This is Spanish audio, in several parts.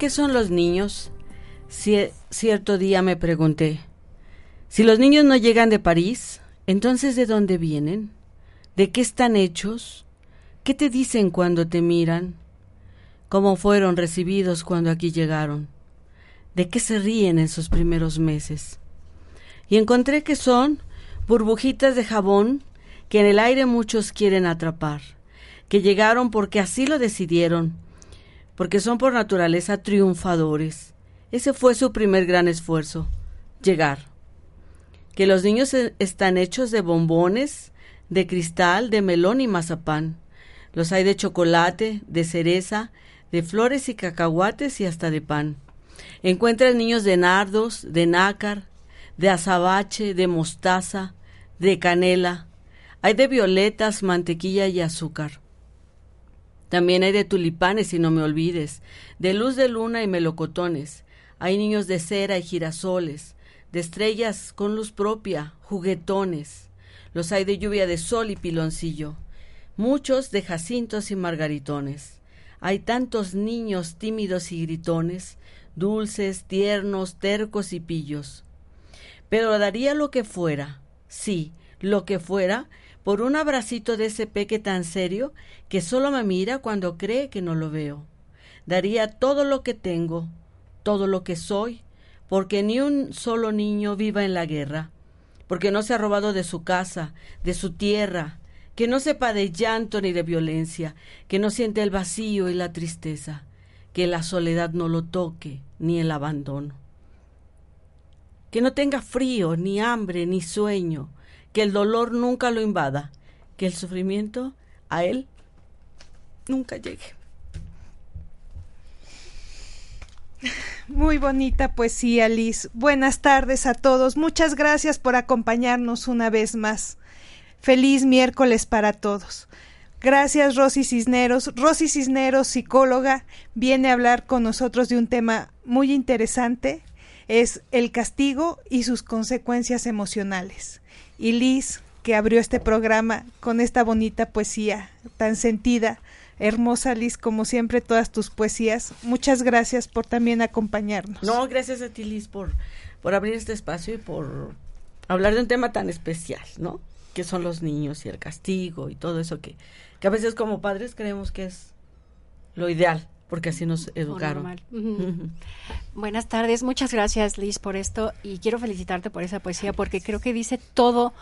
Qué son los niños? cierto día me pregunté, si los niños no llegan de París, entonces ¿de dónde vienen? ¿De qué están hechos? ¿Qué te dicen cuando te miran? ¿Cómo fueron recibidos cuando aquí llegaron? ¿De qué se ríen en sus primeros meses? Y encontré que son burbujitas de jabón que en el aire muchos quieren atrapar, que llegaron porque así lo decidieron, porque son por naturaleza triunfadores. Ese fue su primer gran esfuerzo, llegar. Que los niños e, están hechos de bombones, de cristal, de melón y mazapán. Los hay de chocolate, de cereza, de flores y cacahuates y hasta de pan. Encuentran niños de nardos, de nácar, de azabache, de mostaza, de canela. Hay de violetas, mantequilla y azúcar. También hay de tulipanes y no me olvides, de luz de luna y melocotones. Hay niños de cera y girasoles, de estrellas con luz propia, juguetones. Los hay de lluvia de sol y piloncillo, muchos de jacintos y margaritones. Hay tantos niños tímidos y gritones, dulces, tiernos, tercos y pillos. Pero daría lo que fuera, sí, lo que fuera, por un abracito de ese peque tan serio que solo me mira cuando cree que no lo veo. Daría todo lo que tengo, todo lo que soy, porque ni un solo niño viva en la guerra, porque no se ha robado de su casa, de su tierra, que no sepa de llanto ni de violencia, que no siente el vacío y la tristeza, que la soledad no lo toque, ni el abandono. Que no tenga frío, ni hambre, ni sueño, que el dolor nunca lo invada, que el sufrimiento a él nunca llegue. Muy bonita poesía, Liz. Buenas tardes a todos. Muchas gracias por acompañarnos una vez más. Feliz miércoles para todos. Gracias, Rosy Cisneros. Rosy Cisneros, psicóloga, viene a hablar con nosotros de un tema muy interesante. Es el castigo y sus consecuencias emocionales y Liz, que abrió este programa con esta bonita poesía tan sentida. Hermosa Liz, como siempre, todas tus poesías. Muchas gracias por también acompañarnos. No, gracias a ti, Liz, por, por abrir este espacio y por hablar de un tema tan especial, ¿no? Que son los niños y el castigo y todo eso que, que a veces como padres creemos que es lo ideal porque así nos educaron. Buenas tardes, muchas gracias Liz por esto y quiero felicitarte por esa poesía porque creo que dice todo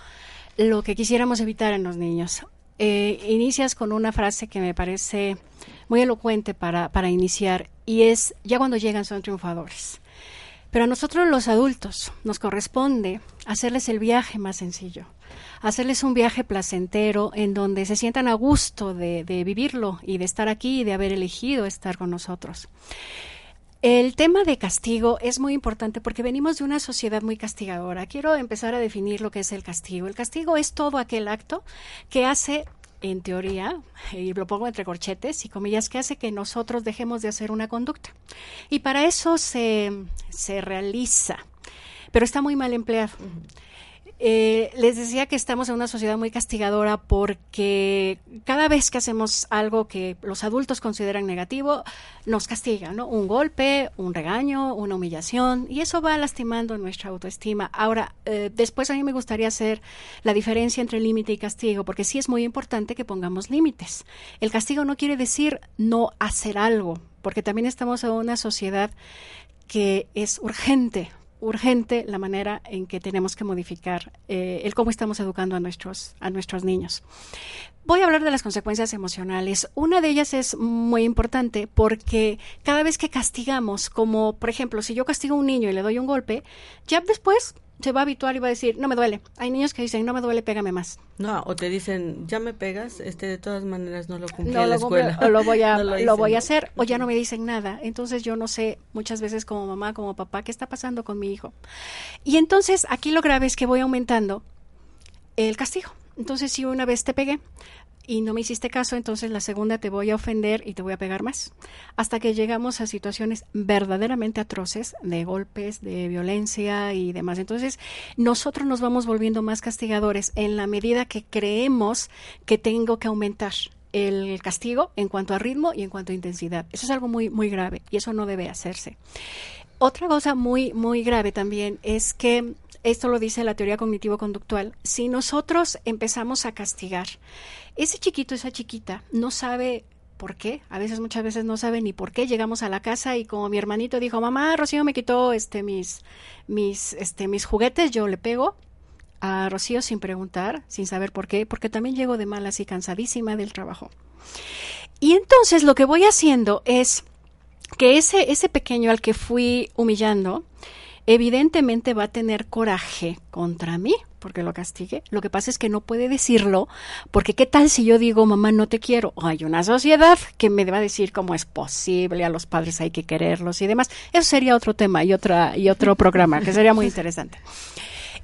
lo que quisiéramos evitar en los niños. eh, inicias con una frase que me parece muy elocuente para, para iniciar y es, ya cuando llegan son triunfadores. Pero a nosotros los adultos nos corresponde hacerles el viaje más sencillo, hacerles un viaje placentero en donde se sientan a gusto de, vivirlo y de estar aquí y de haber elegido estar con nosotros. El tema de castigo es muy importante porque venimos de una sociedad muy castigadora. Quiero empezar a definir lo que es el castigo. El castigo es todo aquel acto que hace en teoría, y lo pongo entre corchetes y comillas, que hace que nosotros dejemos de hacer una conducta. Y para eso se, se realiza, pero está muy mal empleado. Eh, les decía que estamos en una sociedad muy castigadora porque cada vez que hacemos algo que los adultos consideran negativo, nos castigan, ¿no? Un golpe, un regaño, una humillación, y eso va lastimando nuestra autoestima. Ahora, eh, después a mí me gustaría hacer la diferencia entre límite y castigo, porque sí es muy importante que pongamos límites. El castigo no quiere decir no hacer algo, porque también estamos en una sociedad que es urgente urgente la manera en que tenemos que modificar eh, el cómo estamos educando a nuestros, a nuestros niños. Voy a hablar de las consecuencias emocionales. Una de ellas es muy importante porque cada vez que castigamos, como por ejemplo, si yo castigo a un niño y le doy un golpe, ya después se va a habituar y va a decir, no me duele. Hay niños que dicen, no me duele, pégame más. No, o te dicen, ya me pegas, este de todas maneras no lo cumplí en la escuela. o lo voy a, lo, voy a hacer, o ya no me dicen nada. Entonces yo no sé muchas veces como mamá, como papá, qué está pasando con mi hijo. Y entonces aquí lo grave es que voy aumentando el castigo. Entonces si una vez te pegué, y no me hiciste caso, entonces la segunda te voy a ofender y te voy a pegar más. Hasta que llegamos a situaciones verdaderamente atroces de golpes, de violencia y demás. Entonces, nosotros nos vamos volviendo más castigadores en la medida que creemos que tengo que aumentar el castigo en cuanto a ritmo y en cuanto a intensidad. Eso es algo muy, muy grave y eso no debe hacerse. Otra cosa muy, muy grave también es que esto lo dice la teoría cognitivo-conductual, si nosotros empezamos a castigar, ese chiquito, esa chiquita, no sabe por qué, a veces muchas veces no sabe ni por qué, llegamos a la casa y como mi hermanito dijo, mamá, Rocío me quitó este mis, mis, este, mis juguetes, yo le pego a Rocío sin preguntar, sin saber por qué, porque también llego de malas y cansadísima del trabajo. Y entonces lo que voy haciendo es que ese, ese pequeño al que fui humillando, evidentemente va a tener coraje contra mí porque lo castigue. Lo que pasa es que no puede decirlo, porque qué tal si yo digo, mamá, no te quiero. hay una sociedad que me va a decir cómo es posible, a los padres hay que quererlos y demás. Eso sería otro tema y otra y otro programa que sería muy interesante.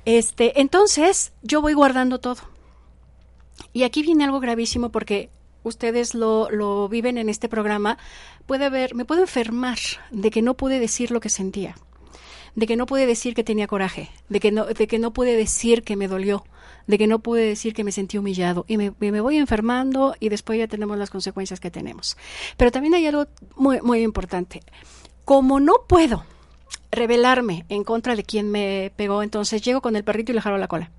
Este, entonces, yo voy guardando todo. Y aquí viene algo gravísimo porque ustedes lo, lo viven en este programa. Puede haber, me puedo enfermar de que no pude decir lo que sentía de que no pude decir que tenía coraje, de que no, de que no pude decir que me dolió, de que no pude decir que me sentí humillado y me, me, voy enfermando y después ya tenemos las consecuencias que tenemos. Pero también hay algo muy, muy importante. Como no puedo rebelarme en contra de quien me pegó, entonces llego con el perrito y le jalo la cola.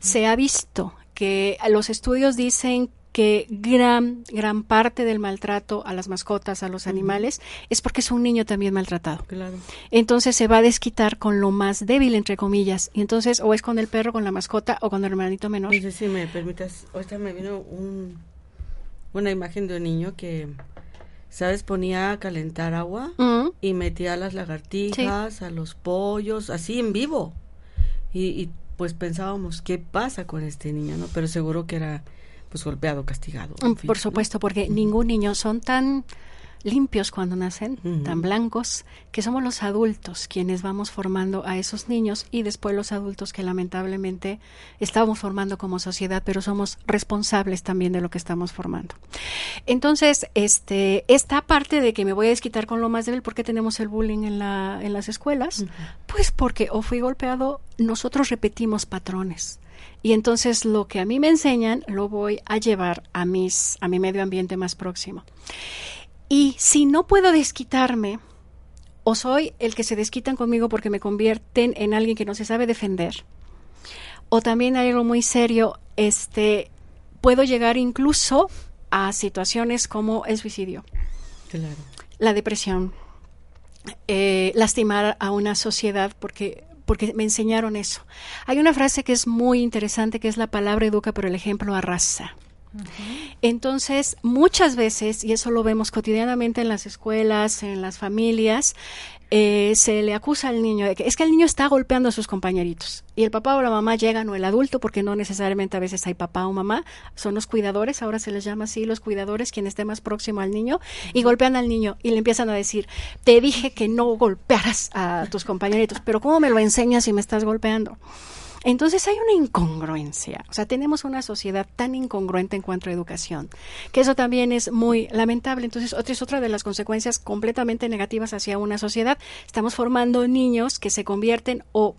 Se ha visto que los estudios dicen que gran, gran parte del maltrato a las mascotas, a los animales, es porque es un niño también maltratado. Claro. Entonces se va a desquitar con lo más débil, entre comillas. Y entonces, o es con el perro, con la mascota, o con el hermanito menor. No sé si me permitas, ahorita me vino un, una imagen de un niño que, ¿sabes? Ponía a calentar agua y metía a las lagartijas, a los pollos, así en vivo. Y, y pues pensábamos, ¿qué pasa con este niño? no Pero seguro que era pues golpeado, castigado. Mm, por supuesto, porque ningún niño son tan limpios cuando nacen, tan blancos, que somos los adultos quienes vamos formando a esos niños y después los adultos que lamentablemente estamos formando como sociedad, pero somos responsables también de lo que estamos formando. Entonces, este, esta parte de que me voy a desquitar con lo más débil, ¿por qué tenemos el bullying en, la, en las escuelas? Pues porque o fui golpeado, nosotros repetimos patrones. Y entonces lo que a mí me enseñan lo voy a llevar a mis a mi medio ambiente más próximo. Y si no puedo desquitarme o soy el que se desquitan conmigo porque me convierten en alguien que no se sabe defender, o también hay algo muy serio, este puedo llegar incluso a situaciones como el suicidio, la depresión, eh, lastimar a una sociedad porque porque me enseñaron eso. Hay una frase que es muy interesante, que es la palabra educa, pero el ejemplo arrasa. Entonces, muchas veces, y eso lo vemos cotidianamente en las escuelas, en las familias, eh, se le acusa al niño de que es que el niño está golpeando a sus compañeritos y el papá o la mamá llegan o el adulto, porque no necesariamente a veces hay papá o mamá, son los cuidadores, ahora se les llama así los cuidadores, quien esté más próximo al niño, y golpean al niño y le empiezan a decir, te dije que no golpearas a tus compañeritos, pero ¿cómo me lo enseñas si me estás golpeando? Entonces hay una incongruencia, o sea, tenemos una sociedad tan incongruente en cuanto a educación, que eso también es muy lamentable. Entonces, otra es otra de las consecuencias completamente negativas hacia una sociedad. Estamos formando niños que se convierten o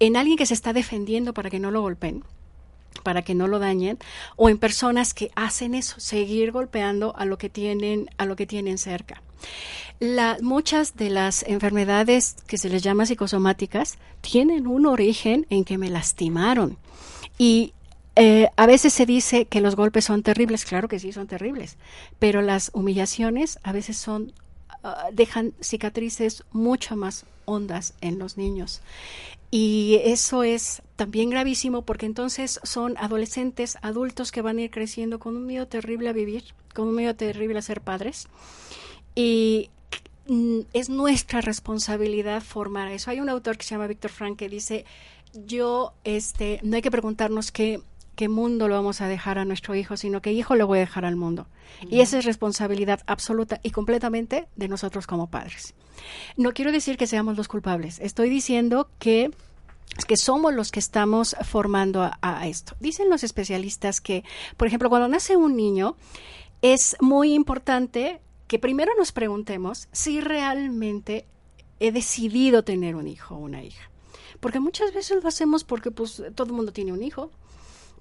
en alguien que se está defendiendo para que no lo golpeen para que no lo dañen o en personas que hacen eso, seguir golpeando a lo que tienen a lo que tienen cerca. La, muchas de las enfermedades que se les llama psicosomáticas tienen un origen en que me lastimaron. Y eh, a veces se dice que los golpes son terribles, claro que sí son terribles, pero las humillaciones a veces son ah, dejan cicatrices mucho más hondas en los niños. Y eso es también gravísimo porque entonces son adolescentes, adultos que van a ir creciendo con un miedo terrible a vivir, con un miedo terrible a ser padres. Y mm, es nuestra responsabilidad formar eso. Hay un autor que se llama Víctor Frank que dice, yo, este, no hay que preguntarnos qué, qué mundo lo vamos a dejar a nuestro hijo, sino qué hijo le voy a dejar al mundo. Y esa es responsabilidad absoluta y completamente de nosotros como padres. No quiero decir que seamos los culpables, estoy diciendo que que somos los que estamos formando a, a, esto. Dicen los especialistas que, por ejemplo, cuando nace un niño, es muy importante que primero nos preguntemos si realmente he decidido tener un hijo o una hija. Porque muchas veces lo hacemos porque pues todo el mundo tiene un hijo,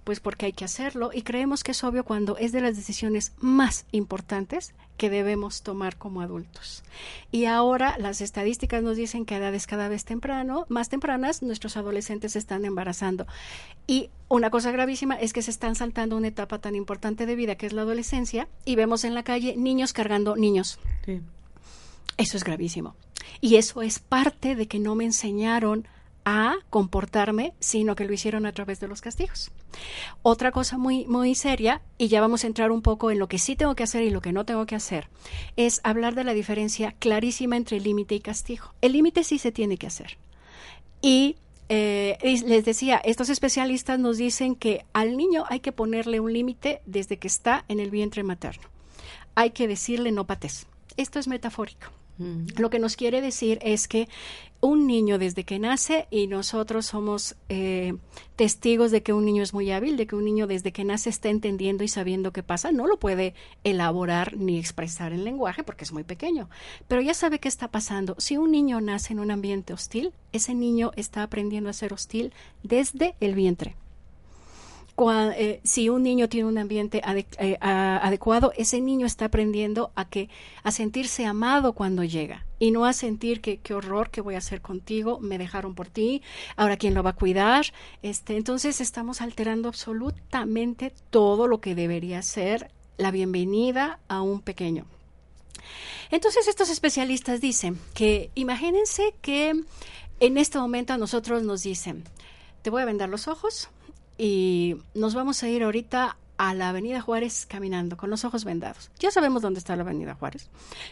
pues porque hay que hacerlo y creemos que es obvio cuando es de las decisiones más importantes que debemos tomar como adultos. Y ahora las estadísticas nos dicen que a edades cada vez temprano, más tempranas, nuestros adolescentes se están embarazando. Y una cosa gravísima es que se están saltando una etapa tan importante de vida que es la adolescencia y vemos en la calle niños cargando niños. Eso es gravísimo. Y eso es parte de que no me enseñaron a comportarme, sino que lo hicieron a través de los castigos. Otra cosa muy, muy seria, y ya vamos a entrar un poco en lo que sí tengo que hacer y lo que no tengo que hacer, es hablar de la diferencia clarísima entre límite y castigo. El límite sí se tiene que hacer. Y eh, les decía, estos especialistas nos dicen que al niño hay que ponerle un límite desde que está en el vientre materno. Hay que decirle no pates. Esto es metafórico. Lo que nos quiere decir es que un niño desde que nace y nosotros somos eh, testigos de que un niño es muy hábil, de que un niño desde que nace está entendiendo y sabiendo qué pasa, no lo puede elaborar ni expresar en lenguaje porque es muy pequeño, pero ya sabe qué está pasando. Si un niño nace en un ambiente hostil, ese niño está aprendiendo a ser hostil desde el vientre. Eh, si un niño tiene un ambiente eh, adecuado, ese niño está aprendiendo a que a sentirse amado cuando llega y no a sentir que qué horror que voy a hacer contigo, me dejaron por ti, ahora quién lo va a cuidar. Este, entonces estamos alterando absolutamente todo lo que debería ser la bienvenida a un pequeño. Entonces estos especialistas dicen que imagínense que en este momento a nosotros nos dicen, te voy a vendar los ojos, y nos vamos a ir ahorita a la Avenida Juárez caminando con los ojos vendados. Ya sabemos dónde está la Avenida Juárez,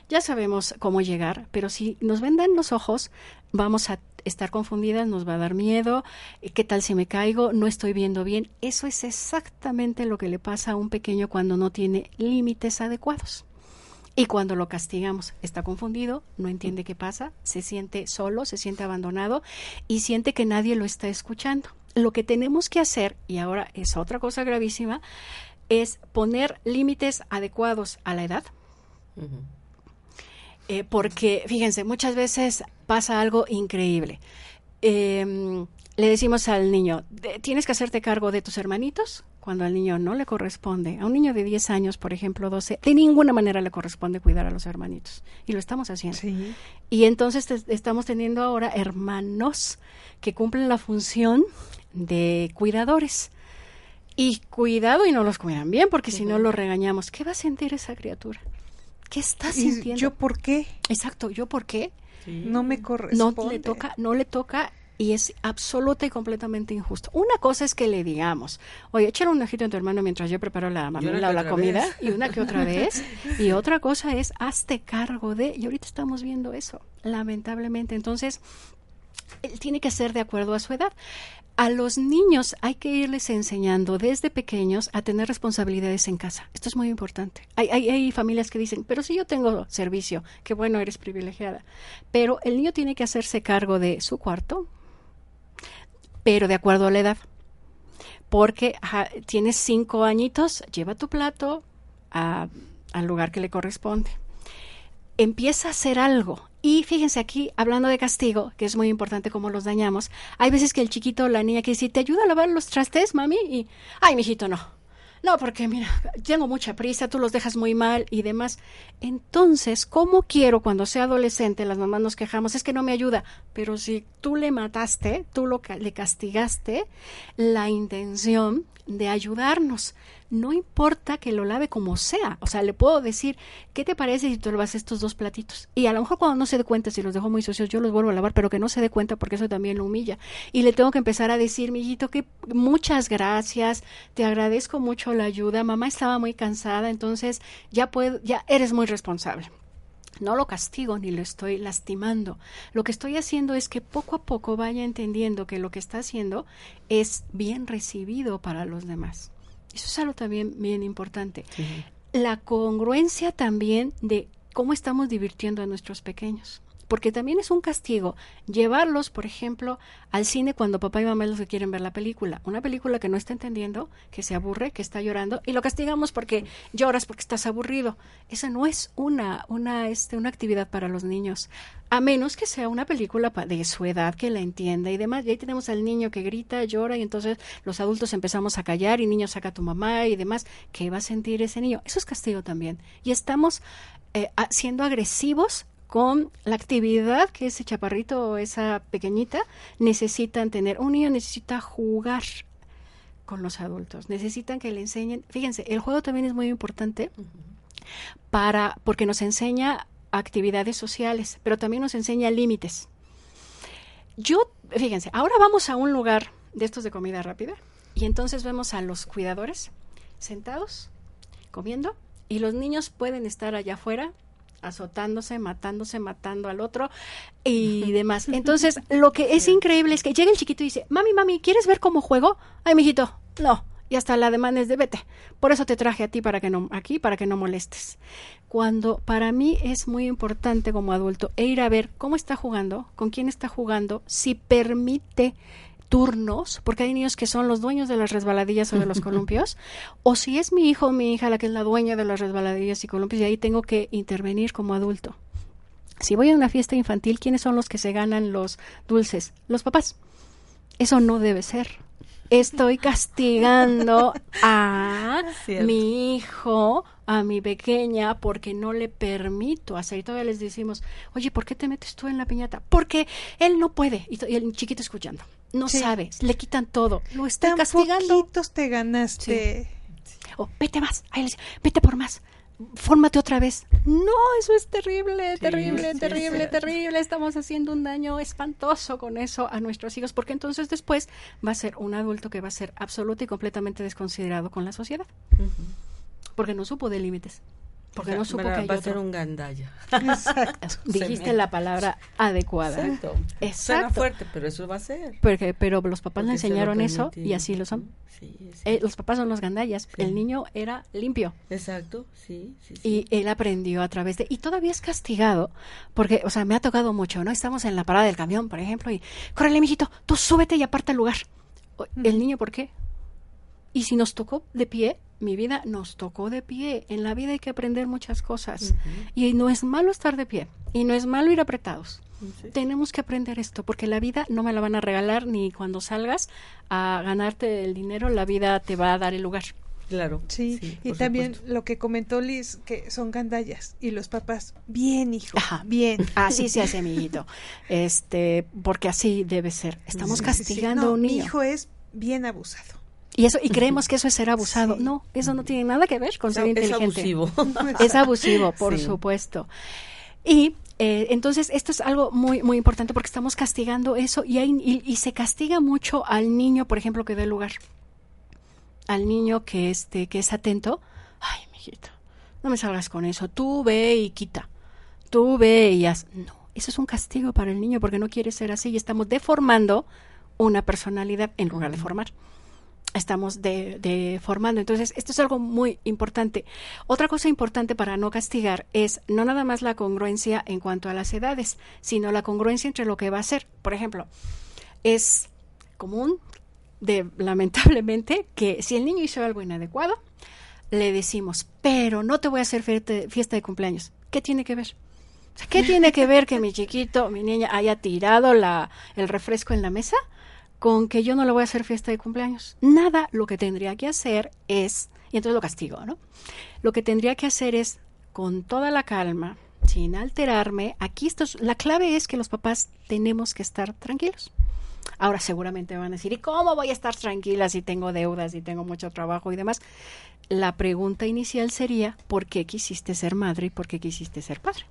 ya sabemos cómo llegar, pero si nos vendan los ojos, vamos a estar confundidas, nos va a dar miedo, qué tal si me caigo, no estoy viendo bien. Eso es exactamente lo que le pasa a un pequeño cuando no tiene límites adecuados. Y cuando lo castigamos, está confundido, no entiende qué pasa, se siente solo, se siente abandonado y siente que nadie lo está escuchando lo que tenemos que hacer, y ahora es otra cosa gravísima, es poner límites adecuados a la edad. Eh, porque, fíjense, muchas veces pasa algo increíble. Em, le decimos al niño, tienes que hacerte cargo de tus hermanitos, cuando al niño no le corresponde. A un niño de 10 años, por ejemplo, 12, de ninguna manera le corresponde cuidar a los hermanitos. Y lo estamos haciendo. Y entonces estamos teniendo ahora hermanos que cumplen la función de cuidadores. Y cuidado y no los cuidan bien, porque si no lo regañamos. ¿Qué va a sentir esa criatura? ¿Qué está sintiendo? ¿Yo por qué? Exacto, ¿yo por qué? No me corresponde. No le toca, no le toca y es absoluta y completamente injusto. Una cosa es que le digamos, oye, échale un ojito a tu hermano mientras yo preparo la mamila o la comida, y una que otra vez, y otra cosa es hazte cargo de, y ahorita estamos viendo eso, lamentablemente. Entonces, él tiene que ser de acuerdo a su edad. A los niños hay que irles enseñando desde pequeños a tener responsabilidades en casa. Esto es muy importante. Hay, hay, hay, familias que dicen, pero si yo tengo servicio, qué bueno, eres privilegiada. Pero el niño tiene que hacerse cargo de su cuarto, pero de acuerdo a la edad. Porque tienes cinco añitos, lleva tu plato al lugar que le corresponde. Empieza a hacer algo y fíjense aquí, hablando de castigo, que es muy importante cómo los dañamos, hay veces que el chiquito o la niña que dice, ¿te ayuda a lavar los trastes, mami? Y, ay, mijito, no. No, porque mira, tengo mucha prisa, tú los dejas muy mal y demás. Entonces, ¿cómo quiero cuando sea adolescente, las mamás nos quejamos, es que no me ayuda? Pero si tú le mataste, tú lo, le castigaste, la intención de ayudarnos. No importa que lo lave como sea. O sea, le puedo decir, ¿qué te parece si tú lavas estos dos platitos? Y a lo mejor cuando no se dé cuenta, si los dejo muy sucios, yo los vuelvo a lavar, pero que no se dé cuenta porque eso también lo humilla. Y le tengo que empezar a decir, mijito, que muchas gracias, te agradezco mucho la ayuda. Mamá estaba muy cansada, entonces ya puedo, ya eres muy responsable. No lo castigo ni lo estoy lastimando. Lo que estoy haciendo es que poco a poco vaya entendiendo que lo que está haciendo es bien recibido para los demás. Eso es algo también bien importante. La congruencia también de cómo estamos divirtiendo a nuestros pequeños. Porque también es un castigo llevarlos, por ejemplo, al cine cuando papá y mamá es los que quieren ver la película. Una película que no está entendiendo, que se aburre, que está llorando, y lo castigamos porque lloras porque estás aburrido. Esa no es una, una, este, una actividad para los niños. A menos que sea una película de su edad, que la entienda y demás. Y ahí tenemos al niño que grita, llora, y entonces los adultos empezamos a callar, y niño saca a tu mamá y demás. ¿Qué va a sentir ese niño? Eso es castigo también. Y estamos eh, siendo agresivos con la actividad que ese chaparrito o esa pequeñita necesitan tener. Un niño necesita jugar con los adultos, necesitan que le enseñen. Fíjense, el juego también es muy importante para porque nos enseña actividades sociales, pero también nos enseña límites. Yo, fíjense, ahora vamos a un lugar de estos de comida rápida y entonces vemos a los cuidadores sentados comiendo y los niños pueden estar allá afuera azotándose, matándose, matando al otro y demás. Entonces, lo que es increíble es que llega el chiquito y dice, mami, mami, ¿quieres ver cómo juego? Ay, mijito, no. Y hasta la demanda es de vete. Por eso te traje a ti para que no, aquí, para que no molestes. Cuando para mí es muy importante como adulto e ir a ver cómo está jugando, con quién está jugando, si permite turnos, porque hay niños que son los dueños de las resbaladillas o de los columpios, o si es mi hijo o mi hija la que es la dueña de las resbaladillas y columpios, y ahí tengo que intervenir como adulto. Si voy a una fiesta infantil, ¿quiénes son los que se ganan los dulces? Los papás. Eso no debe ser. Estoy castigando a mi hijo, a mi pequeña, porque no le permito hacer. Y todavía les decimos, oye, ¿por qué te metes tú en la piñata? Porque él no puede. Y, y el chiquito escuchando no sí. sabe, le quitan todo, lo está Tan castigando. poquitos te ganaste. Sí. O vete más, Ahí les, vete por más, fórmate otra vez. No, eso es terrible, terrible, sí, terrible, terrible. Estamos haciendo un daño espantoso con eso a nuestros hijos, porque entonces después va a ser un adulto que va a ser absoluto y completamente desconsiderado con la sociedad, uh -huh. porque no supo de límites. Porque no supo que va a ser un gandalla. Exacto. Dijiste la palabra adecuada. Exacto. Exacto. Suena fuerte, pero eso va a ser. Porque, pero los papás le enseñaron eso y así lo son. Sí, eh, los papás son los gandallas. Sí. El niño era limpio. Exacto, sí, sí, sí, Y él aprendió a través de... Y todavía es castigado, porque, o sea, me ha tocado mucho, ¿no? Estamos en la parada del camión, por ejemplo, y, córrele, mijito, tú súbete y aparta el lugar. ¿El niño por qué? Y si nos tocó de pie, mi vida nos tocó de pie. En la vida hay que aprender muchas cosas. Uh -huh. Y no es malo estar de pie. Y no es malo ir apretados. Sí. Tenemos que aprender esto, porque la vida no me la van a regalar ni cuando salgas a ganarte el dinero, la vida te va a dar el lugar. Claro. Sí, sí y también supuesto. lo que comentó Liz, que son gandallas y los papás, bien, hijo, Ajá. bien. Así se hace, mi hijito. Este, porque así debe ser. Estamos sí, castigando no, a un niño. Mi hijo es bien abusado. Y eso y creemos que eso es ser abusado. Sí. No, eso no tiene nada que ver con ser inteligente. Es abusivo. es abusivo, por sí. supuesto. Y eh, entonces esto es algo muy, muy importante porque estamos castigando eso y, hay, y, y, se castiga mucho al niño, por ejemplo, que dé lugar. Al niño que, este, que es atento. Ay, mijito, no me salgas con eso. Tú ve y quita. Tú ve y haz. No, eso es un castigo para el niño porque no quiere ser así y estamos deformando una personalidad en lugar de formar estamos. De Entonces, esto es algo muy importante. Otra cosa importante para no castigar es no nada más la congruencia en cuanto a las edades, sino la congruencia entre lo que va a ser. Por ejemplo, es común, de, lamentablemente, que si el niño hizo algo inadecuado, le decimos, pero no te voy a hacer fiesta de cumpleaños. ¿Qué tiene que ver? ¿Qué tiene que ver que mi chiquito, mi niña, haya tirado la, el refresco en la mesa? Con que yo no le voy a hacer fiesta de cumpleaños. Nada, lo que tendría que hacer es, y entonces lo castigo, ¿no? Lo que tendría que hacer es, con toda la calma, sin alterarme, aquí esto la clave es que los papás tenemos que estar tranquilos. Ahora seguramente van a decir, ¿y cómo voy a estar tranquila si tengo deudas y tengo mucho trabajo y demás? La pregunta inicial sería, ¿por qué quisiste ser madre y por qué quisiste ser padre?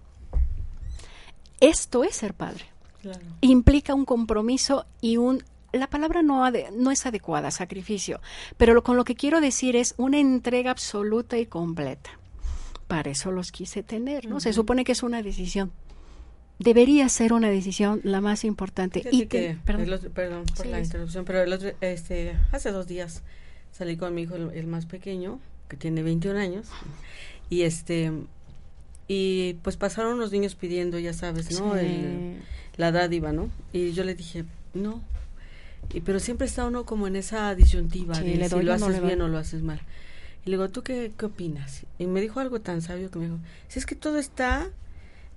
Esto es ser padre. Claro. Implica un compromiso y un la palabra no, no es adecuada, sacrificio, pero lo, con lo que quiero decir es una entrega absoluta y completa. Para eso los quise tener, ¿no? Se supone que es una decisión. Debería ser una decisión la más importante. y que, perdón, por la interrupción, pero este, hace dos días salí con mi hijo, el, más pequeño, que tiene 21 años, y este y pues pasaron los niños pidiendo, ya sabes, ¿no? la dádiva, ¿no? Y yo le dije, no, y, pero siempre está uno como en esa disyuntiva de si lo haces bien o lo haces mal. Y le digo, ¿tú qué, qué opinas? Y me dijo algo tan sabio que me dijo, si es que todo está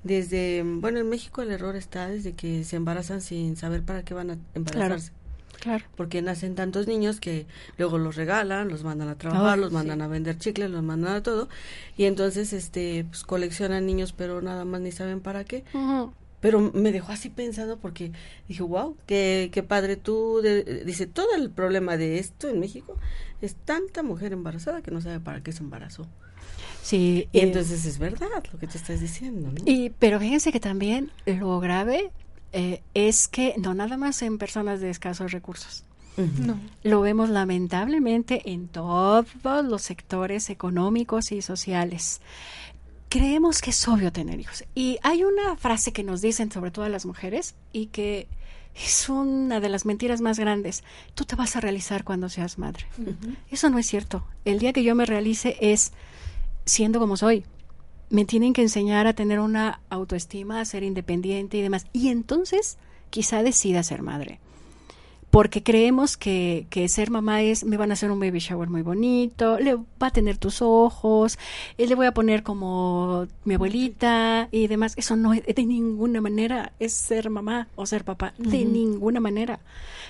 desde, bueno, en México el error está desde que se embarazan sin saber para qué van a embarazarse. Claro. Porque nacen tantos niños que luego los regalan, los mandan a trabajar, los mandan a vender chicles, los mandan a todo. Y entonces, este, pues coleccionan niños, pero nada más ni saben para qué pero me dejó así pensando porque dije, wow, qué, qué padre tú, dice, todo el problema de esto en México es tanta mujer embarazada que no sabe para qué se embarazó. Sí. Y entonces es verdad lo que te estás diciendo, ¿no? Y, pero fíjense que también lo grave eh, es que no nada más en personas de escasos recursos. No. Lo vemos lamentablemente en todos los sectores económicos y sociales creemos que es obvio tener hijos. Y hay una frase que nos dicen sobre todo las mujeres y que es una de las mentiras más grandes. Tú te vas a realizar cuando seas madre. Eso no es cierto. El día que yo me realice es siendo como soy. Me tienen que enseñar a tener una autoestima, a ser independiente y demás. Y entonces quizá decida ser madre porque creemos que, que, ser mamá es, me van a hacer un baby shower muy bonito, le va a tener tus ojos, eh, le voy a poner como mi abuelita y demás. Eso no es de ninguna manera es ser mamá o ser papá, de ninguna manera.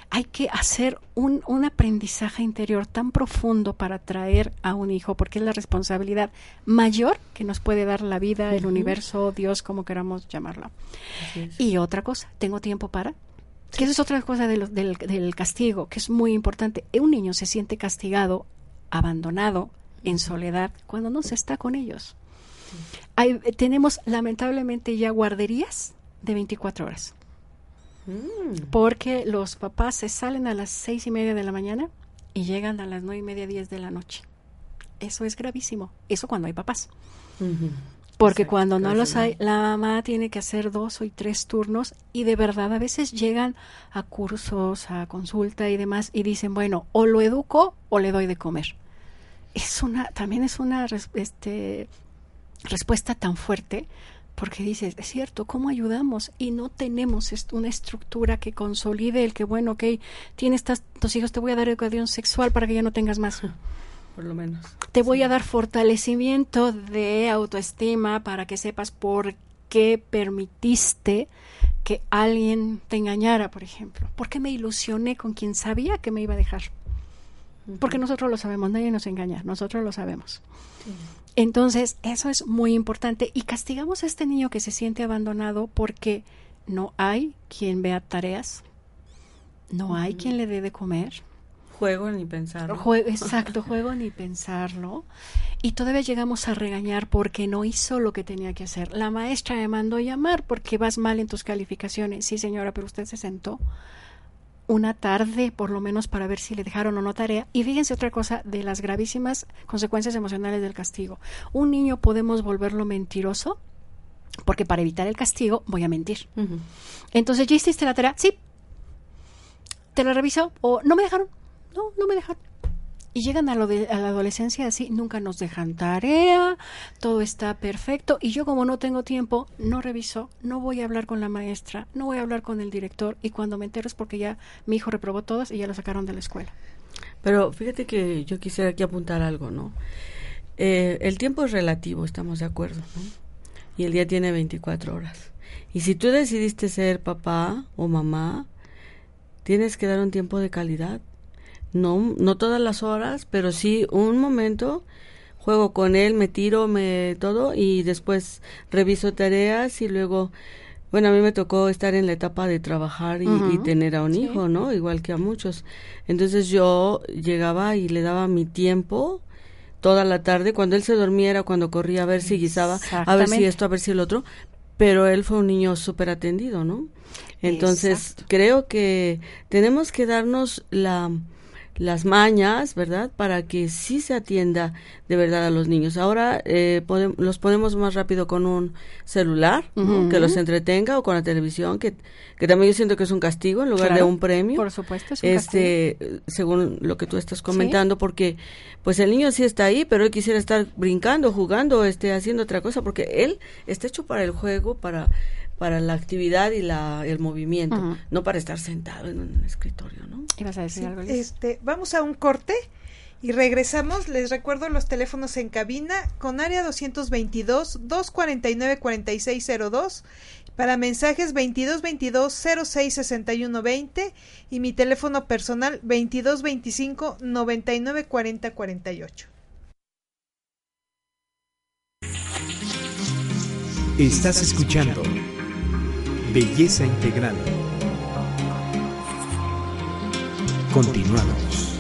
Hay que hacer un, un aprendizaje interior tan profundo para traer a un hijo, porque es la responsabilidad mayor que nos puede dar la vida, el universo, Dios, como queramos llamarlo. Y otra cosa, ¿tengo tiempo para? Que eso es otra cosa del, del, castigo, que es muy importante. Un niño se siente castigado, abandonado, en soledad, cuando no se está con ellos. Hay, tenemos lamentablemente ya guarderías de 24 horas. Mm. Porque los papás se salen a las seis y media de la mañana y llegan a las nueve y media, diez de la noche. Eso es gravísimo. Eso cuando hay papás. Porque cuando no los hay, la mamá tiene que hacer dos o tres turnos y de verdad a veces llegan a cursos, a consulta y demás y dicen, bueno, o lo educo o le doy de comer. Es una, también es una este, respuesta tan fuerte porque dices, es cierto, ¿cómo ayudamos? Y no tenemos una estructura que consolide el que, bueno, ok, tienes tus hijos, te voy a dar educación sexual para que ya no tengas más. Por lo menos. Te voy a dar fortalecimiento de autoestima para que sepas por qué permitiste que alguien te engañara, por ejemplo. ¿Por qué me ilusioné con quien sabía que me iba a dejar? Porque nosotros lo sabemos, nadie nos engaña, nosotros lo sabemos. Entonces, eso es muy importante y castigamos a este niño que se siente abandonado porque no hay quien vea tareas, no hay quien le dé de comer, juego ni pensarlo. exacto, juego ni pensarlo. Y todavía llegamos a regañar porque no hizo lo que tenía que hacer. La maestra me mandó llamar porque vas mal en tus calificaciones. Sí, señora, pero usted se sentó una tarde por lo menos para ver si le dejaron o no tarea. Y fíjense otra cosa de las gravísimas consecuencias emocionales del castigo. Un niño podemos volverlo mentiroso porque para evitar el castigo voy a mentir. Entonces, ¿ya hiciste la tarea? Sí. ¿Te la revisó? ¿O no me dejaron? No, no me dejaron. Y llegan a, lo de, a la adolescencia así, nunca nos dejan tarea, todo está perfecto y yo como no tengo tiempo, no reviso, no voy a hablar con la maestra, no voy a hablar con el director y cuando me entero es porque ya mi hijo reprobó todas y ya lo sacaron de la escuela. Pero fíjate que yo quisiera aquí apuntar algo, ¿no? Eh, el tiempo es relativo, estamos de acuerdo, ¿no? Y el día tiene 24 horas. Y si tú decidiste ser papá o mamá, tienes que dar un tiempo de calidad no, no todas las horas, pero sí un momento juego con él, me tiro, me todo y después reviso tareas y luego, bueno, a mí me tocó estar en la etapa de trabajar y, tener a un hijo, ¿no? Igual que a muchos. Entonces yo llegaba y le daba mi tiempo toda la tarde, cuando él se dormiera, cuando corría a ver si guisaba, a ver si esto, a ver si el otro, pero él fue un niño súper atendido, ¿no? Entonces creo que tenemos que darnos la las mañas, ¿verdad? Para que sí se atienda de verdad a los niños. Ahora eh, los ponemos más rápido con un celular, que los entretenga, o con la televisión, que, que también yo siento que es un castigo en lugar de un premio. Por supuesto, es un este, Según lo que tú estás comentando, porque pues el niño sí está ahí, pero él quisiera estar brincando, jugando, este, haciendo otra cosa, porque él está hecho para el juego, para para la actividad y la, el movimiento, no para estar sentado en un escritorio, ¿no? ¿Ibas a decir algo? Este, vamos a un corte y regresamos. Les recuerdo los teléfonos en cabina con área 222 249 4602 para mensajes 2222 066120 y mi teléfono personal 2225 994048. Estás escuchando Belleza Integral. Continuamos.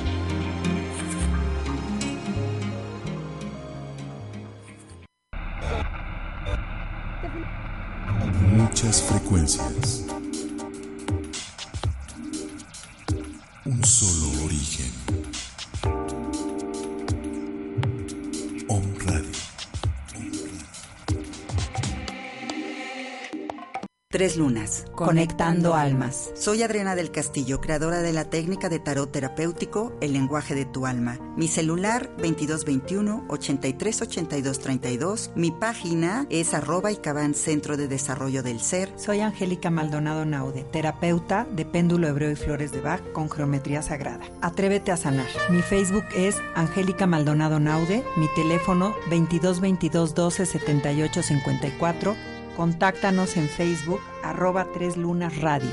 Tres lunas. Conectando almas. Soy Adriana del Castillo, creadora de la técnica de tarot terapéutico El lenguaje de tu alma. Mi celular 2221 838232. Mi página es arroba y cabán Centro de Desarrollo del Ser. Soy Angélica Maldonado Naude, terapeuta de péndulo hebreo y flores de Bach con geometría sagrada. Atrévete a sanar. Mi Facebook es Angélica Maldonado Naude. Mi teléfono 2222 12 78 54 Contáctanos en Facebook arroba Tres Lunas Radio.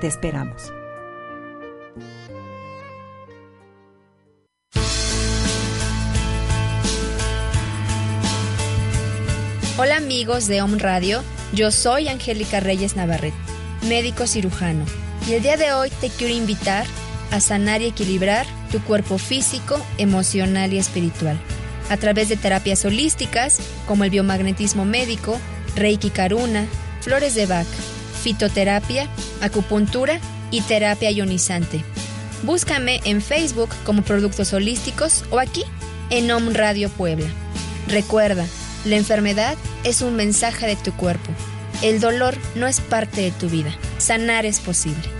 Te esperamos. Hola amigos de Om Radio, yo soy Angélica Reyes Navarrete, médico cirujano, y el día de hoy te quiero invitar a sanar y equilibrar tu cuerpo físico, emocional y espiritual, a través de terapias holísticas como el biomagnetismo médico, Reiki Karuna, flores de Bach, fitoterapia, acupuntura y terapia ionizante. Búscame en Facebook como Productos Holísticos o aquí en Om Radio Puebla. Recuerda, la enfermedad es un mensaje de tu cuerpo. El dolor no es parte de tu vida. Sanar es posible.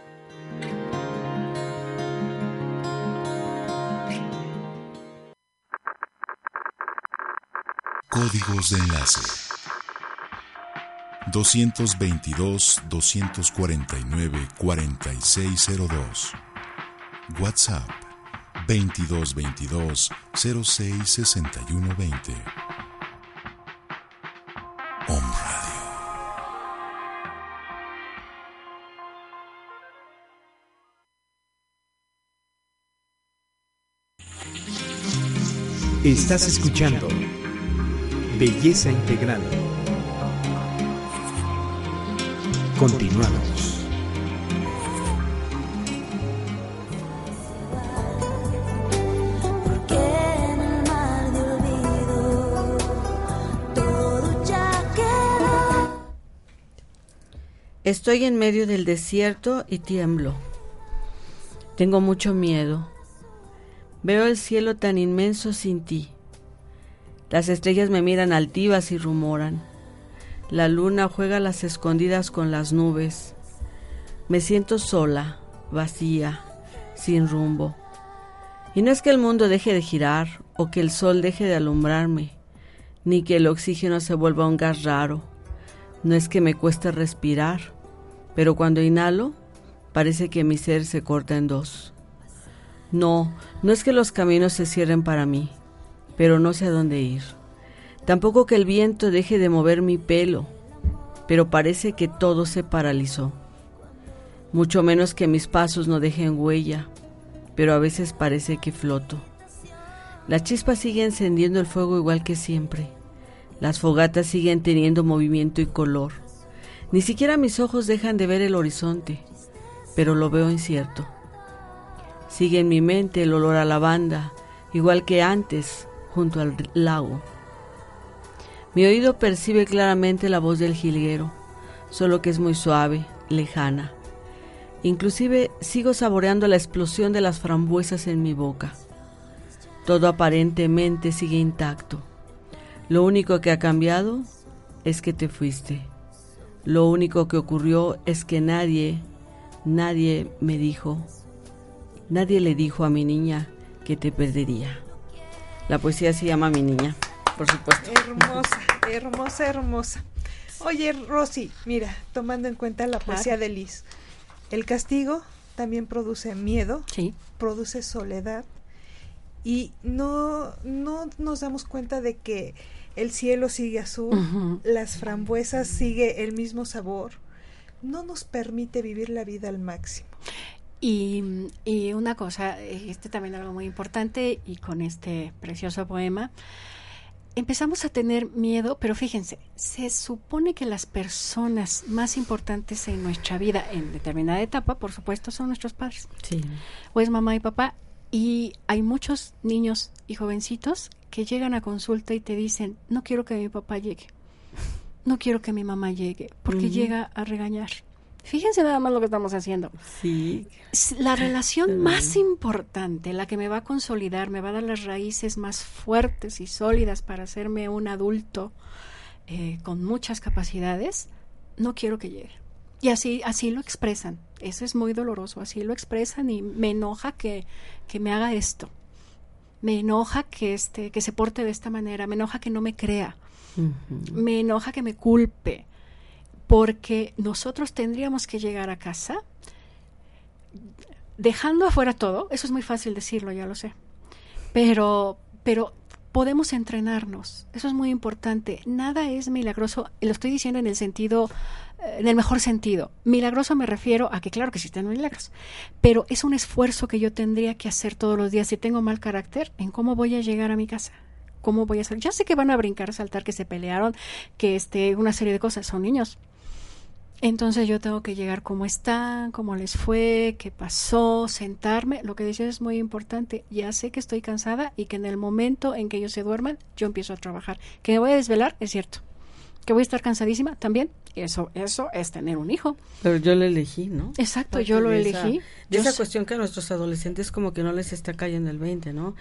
Códigos de enlace. 222-249-4602. WhatsApp 2222-066120. Om Radio. Estás escuchando Belleza Integral. Continuamos. Porque en el mar de olvido todo ya quedó. Estoy en medio del desierto y tiemblo. Tengo mucho miedo. Veo el cielo tan inmenso sin ti. Las estrellas me miran altivas y rumoran. La luna juega las escondidas con las nubes. Me siento sola, vacía, sin rumbo. Y no es que el mundo deje de girar o que el sol deje de alumbrarme, ni que el oxígeno se vuelva un gas raro. No es que me cueste respirar, pero cuando inhalo, parece que mi ser se corta en dos. No, no es que los caminos se cierren para mí, pero no sé a dónde ir. Tampoco que el viento deje de mover mi pelo, pero parece que todo se paralizó. Mucho menos que mis pasos no dejen huella, pero a veces parece que floto. La chispa sigue encendiendo el fuego igual que siempre. Las fogatas siguen teniendo movimiento y color. Ni siquiera mis ojos dejan de ver el horizonte, pero lo veo incierto. Sigue en mi mente el olor a lavanda, igual que antes, junto al lago. Mi oído percibe claramente la voz del jilguero, solo que es muy suave, lejana. Inclusive sigo saboreando la explosión de las frambuesas en mi boca. Todo aparentemente sigue intacto. Lo único que ha cambiado es que te fuiste. Lo único que ocurrió es que nadie, nadie me dijo, nadie le dijo a mi niña que te perdería. La poesía se llama Mi Niña, por supuesto. Hermosa, hermosa, hermosa. Oye, Rosy, mira, tomando en cuenta la poesía de Liz, el castigo también produce miedo, Sí. produce soledad y no, no nos damos cuenta de que el cielo sigue azul, las frambuesas sigue el mismo sabor, no nos permite vivir la vida al máximo. Y, y una cosa, este también algo muy importante, y con este precioso poema, empezamos a tener miedo, pero fíjense, se supone que las personas más importantes en nuestra vida, en determinada etapa, por supuesto, son nuestros padres. Sí. O es mamá y papá. Y hay muchos niños y jovencitos que llegan a consulta y te dicen, no quiero que mi papá llegue, no quiero que mi mamá llegue, porque llega a regañar. Fíjense nada más lo que estamos haciendo. Sí. La relación más importante, la que me va a consolidar, me va a dar las raíces más fuertes y sólidas para hacerme un adulto eh, con muchas capacidades, no quiero que llegue. Y así, así lo expresan. Eso es muy doloroso, así lo expresan y me enoja que, que me haga esto. Me enoja que, este, que se porte de esta manera, me enoja que no me crea, me enoja que me culpe, porque nosotros tendríamos que llegar a casa dejando afuera todo, eso es muy fácil decirlo, ya lo sé, pero, pero podemos entrenarnos, eso es muy importante, nada es milagroso, lo estoy diciendo en el sentido, eh, en el mejor sentido, milagroso me refiero a que claro que existen milagros, pero es un esfuerzo que yo tendría que hacer todos los días si tengo mal carácter, en cómo voy a llegar a mi casa. ¿Cómo voy a hacer? Ya sé que van a brincar, saltar, que se pelearon, que este, una serie de cosas. Son niños. Entonces yo tengo que llegar cómo están, cómo les fue, qué pasó, sentarme. Lo que decías es muy importante. Ya sé que estoy cansada y que en el momento en que ellos se duerman, yo empiezo a trabajar. Que me voy a desvelar, es cierto. Que voy a estar cansadísima, también. Eso, eso es tener un hijo. Pero yo lo elegí, ¿no? Exacto, yo lo de esa- elegí. de Yo esa cuestión que a nuestros adolescentes como que no les está cayendo el 20, ¿no?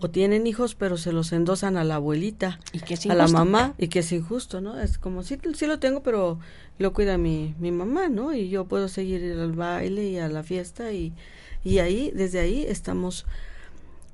O tienen hijos, pero se los endosan a la abuelita, Y que a la mamá, y que es injusto, ¿no? Es como, sí, sí lo tengo, pero lo cuida mi, mi mamá, ¿no? Y yo puedo seguir al baile y a la fiesta, y, y ahí, desde ahí estamos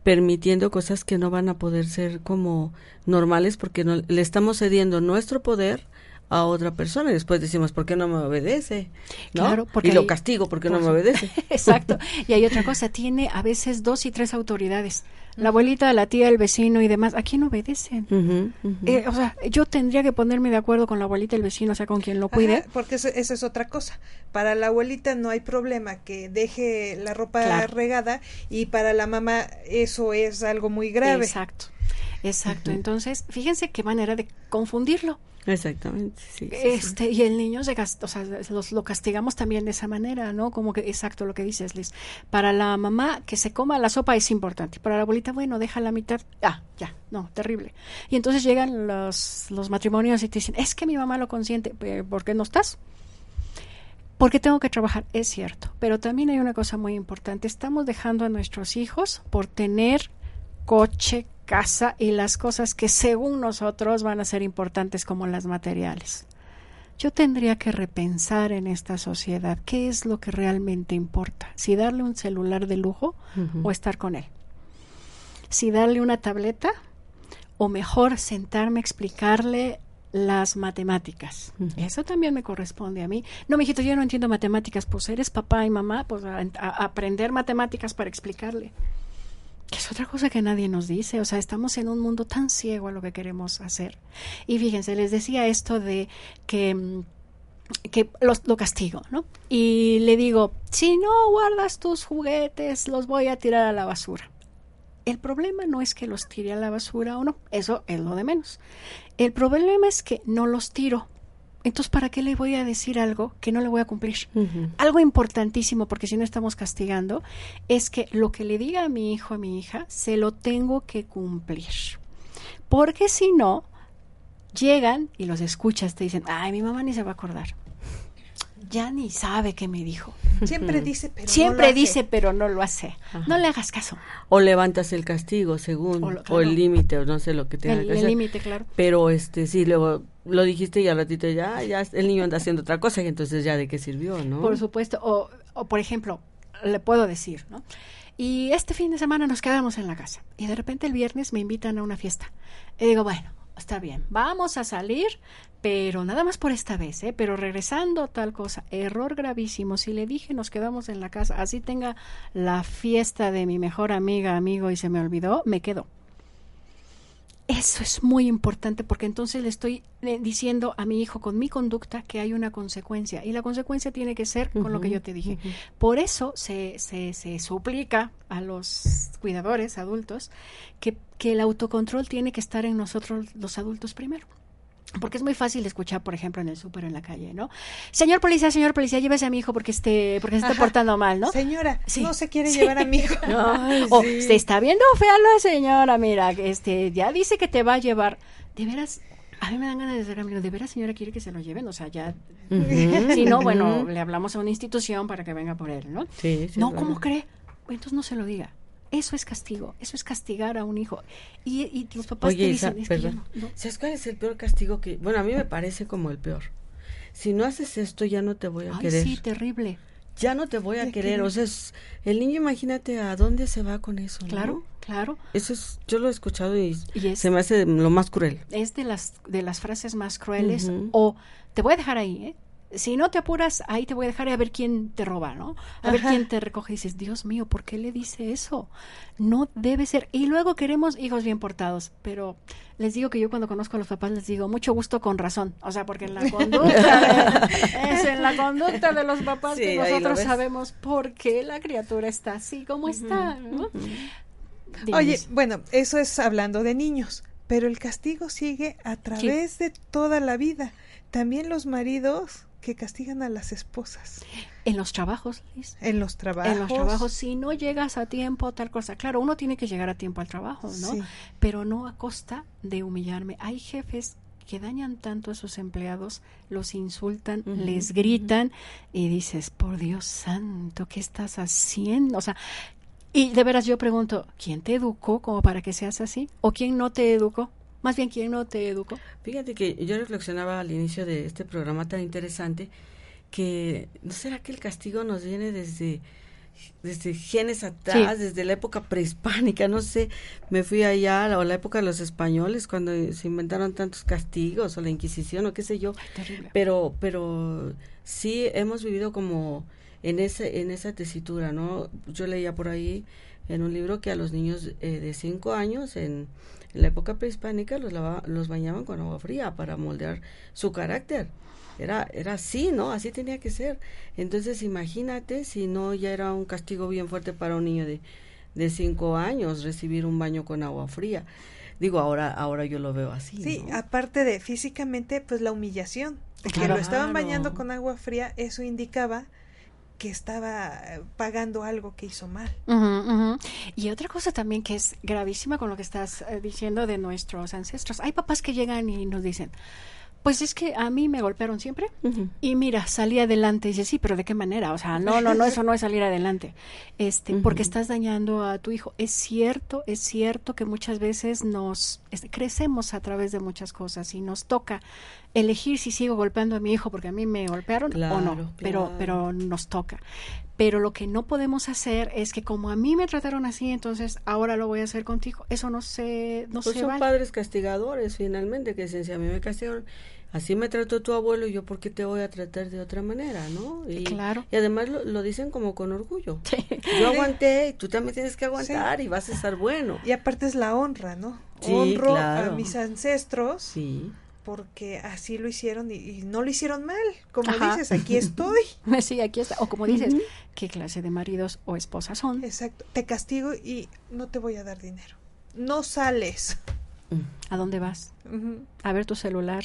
permitiendo cosas que no van a poder ser como normales porque no, le estamos cediendo nuestro poder a otra persona y después decimos, ¿por qué no me obedece? ¿No? Claro, porque y lo castigo porque no me obedece. Exacto. Y hay otra cosa, tiene a veces dos y tres autoridades. La abuelita, la tía, el vecino y demás. ¿A quién obedecen? Eh, o sea, yo tendría que ponerme de acuerdo con la abuelita, el vecino, o sea, con quien lo cuide. Ajá, porque eso, eso es otra cosa. Para la abuelita no hay problema que deje la ropa Claro. regada y para la mamá eso es algo muy grave. Exacto. Exacto. Entonces, fíjense qué manera de confundirlo. Exactamente, sí. Este, y el niño se o sea, los, lo castigamos también de esa manera, ¿no? Como que, exacto lo que dices, Liz. Para la mamá, que se coma la sopa es importante. Para la abuelita, bueno, deja la mitad. Ah, ya, no, terrible. Y entonces llegan los, los matrimonios y te dicen, es que mi mamá lo consiente. "Eh, ¿Por qué no estás? Porque tengo que trabajar, es cierto. Pero también hay una cosa muy importante. Estamos dejando a nuestros hijos por tener coche, casa y las cosas que según nosotros van a ser importantes como las materiales. Yo tendría que repensar en esta sociedad qué es lo que realmente importa. Si darle un celular de lujo o estar con él. Si darle una tableta o mejor sentarme a explicarle las matemáticas. Eso también me corresponde a mí. No, mijito, yo no entiendo matemáticas. Pues eres papá y mamá, pues a, a aprender matemáticas para explicarle. Que es otra cosa que nadie nos dice. O sea, estamos en un mundo tan ciego a lo que queremos hacer. Y fíjense, les decía esto de que mm, que lo castigo, ¿no? Y le digo, si no guardas tus juguetes, los voy a tirar a la basura. El problema no es que los tire a la basura o no, eso es lo de menos. El problema es que no los tiro. Entonces, ¿para qué le voy a decir algo que no le voy a cumplir? Algo importantísimo, porque si no estamos castigando, es que lo que le diga a mi hijo o a mi hija, se lo tengo que cumplir. Porque si no, llegan y los escuchas, te dicen, ay, mi mamá ni se va a acordar. Ya ni sabe qué me dijo. Siempre dice, pero no Siempre lo hace. dice, pero no lo hace. No le hagas caso. O levantas el castigo según, O lo- claro. el límite, o no sé lo que tenga El- que el hacer. límite, claro. Pero este, sí, luego lo dijiste y al ratito ya, ya el niño anda haciendo otra cosa y entonces ya de qué sirvió, ¿no? Por supuesto. O, o, por ejemplo, le puedo decir, ¿no? Y este fin de semana nos quedamos en la casa. Y de repente el viernes me invitan a una fiesta. Y digo, bueno, está bien, vamos a salir, pero nada más por esta vez, ¿eh? Pero regresando tal cosa, error gravísimo. Si le dije nos quedamos en la casa, así tenga la fiesta de mi mejor amiga, amigo y se me olvidó, me quedo. Eso es muy importante porque entonces le estoy eh, diciendo a mi hijo con mi conducta que hay una consecuencia y la consecuencia tiene que ser con lo que yo te dije. Por eso se, se, se suplica a los cuidadores adultos que, que el autocontrol tiene que estar en nosotros los adultos primero. Porque es muy fácil escuchar, por ejemplo, en el súper o en la calle, ¿no? Señor policía, señor policía, llévese a mi hijo porque esté, porque se está Ajá. portando mal, ¿no? Señora, Sí. no se quiere Sí. llevar a mi hijo. Ay, o sí. se está viendo fea la señora, mira, que este, ya dice que te va a llevar. De veras, a mí me dan ganas de decir, amigo, de veras, señora, quiere que se lo lleven, o sea, ya. Si no, bueno, le hablamos a una institución para que venga por él, ¿no? Sí, sí, no, ¿cómo cree? Entonces no se lo diga. Eso es castigo, eso es castigar a un hijo. Y, y los papás te Oye, Isa, dicen, es que yo perdón. no- no. ¿Sabes cuál es el peor castigo que, bueno, a mí me parece como el peor? Si no haces esto, ya no te voy a Ay, querer. sí, terrible. Ya no te voy a querer. que- O sea, es- el niño, imagínate a dónde se va con eso. ¿no? Claro, claro. Eso es, yo lo he escuchado y, Y es- se me hace lo más cruel. es de las de las frases más crueles o te voy a dejar ahí ¿eh? Si no te apuras ahí te voy a dejar y a ver quién te roba no a ver quién te recoge y dices Dios mío por qué le dice eso no debe ser y luego queremos hijos bien portados pero les digo que yo cuando conozco a los papás les digo mucho gusto con razón o sea porque en la conducta de- es en la conducta de los papás Sí, que nosotros sabemos por qué la criatura está así como está ¿no? Oye, bueno, eso es hablando de niños, pero el castigo sigue a través de toda la vida. También los maridos que castigan a las esposas. En los trabajos, Liz. En los trabajos. En los trabajos, si no llegas a tiempo, tal cosa. Claro, uno tiene que llegar a tiempo al trabajo, ¿no? Sí. Pero no a costa de humillarme. Hay jefes que dañan tanto a sus empleados, los insultan, les gritan y dices, por Dios santo, ¿qué estás haciendo? O sea, y de veras yo pregunto, ¿quién te educó como para que seas así? ¿O quién no te educó? Más bien, ¿quién no te educó? Fíjate que yo reflexionaba al inicio de este programa tan interesante que no será que el castigo nos viene desde desde genes atrás, Sí. desde la época prehispánica, no sé, me fui allá o la época de los españoles cuando se inventaron tantos castigos o la Inquisición o qué sé yo, pero pero sí hemos vivido como en ese en esa tesitura, ¿no? Yo leía por ahí en un libro que a los niños eh, de cinco años en, en la época prehispánica los lava- los bañaban con agua fría para moldear su carácter. Era era así, ¿no? Así tenía que ser. Entonces imagínate si no ya era un castigo bien fuerte para un niño de de cinco años recibir un baño con agua fría. Digo ahora ahora yo lo veo así. Sí, ¿no? aparte de físicamente, pues la humillación. De que Claro. lo estaban bañando con agua fría, eso indicaba que estaba eh, pagando algo que hizo mal. Y otra cosa también que es gravísima con lo que estás eh, diciendo de nuestros ancestros. Hay papás que llegan y nos dicen, pues es que a mí me golpearon siempre y mira, salí adelante. Y dice, sí, pero ¿de qué manera? O sea, no, no, no, eso no es salir adelante. Este, porque estás dañando a tu hijo. Es cierto, es cierto que muchas veces nos este, crecemos a través de muchas cosas y nos toca elegir si sigo golpeando a mi hijo porque a mí me golpearon o no, pero claro. pero nos toca. Pero lo que no podemos hacer es que como a mí me trataron así, entonces ahora lo voy a hacer contigo. Eso no se no Pues se son vale. padres castigadores finalmente que dicen si a mí me castigaron así me trató tu abuelo yo por qué te voy a tratar de otra manera no y, Claro. y además lo, lo dicen como con orgullo yo aguanté y tú también tienes que aguantar y vas a estar bueno Y aparte es la honra, ¿no? Sí, Honro claro. a mis ancestros sí porque así lo hicieron y, y no lo hicieron mal. Como Ajá. dices, aquí estoy. Sí, aquí está. O como dices, ¿qué clase de maridos o esposas son? Exacto. Te castigo y no te voy a dar dinero. No sales. ¿A dónde vas? A ver tu celular.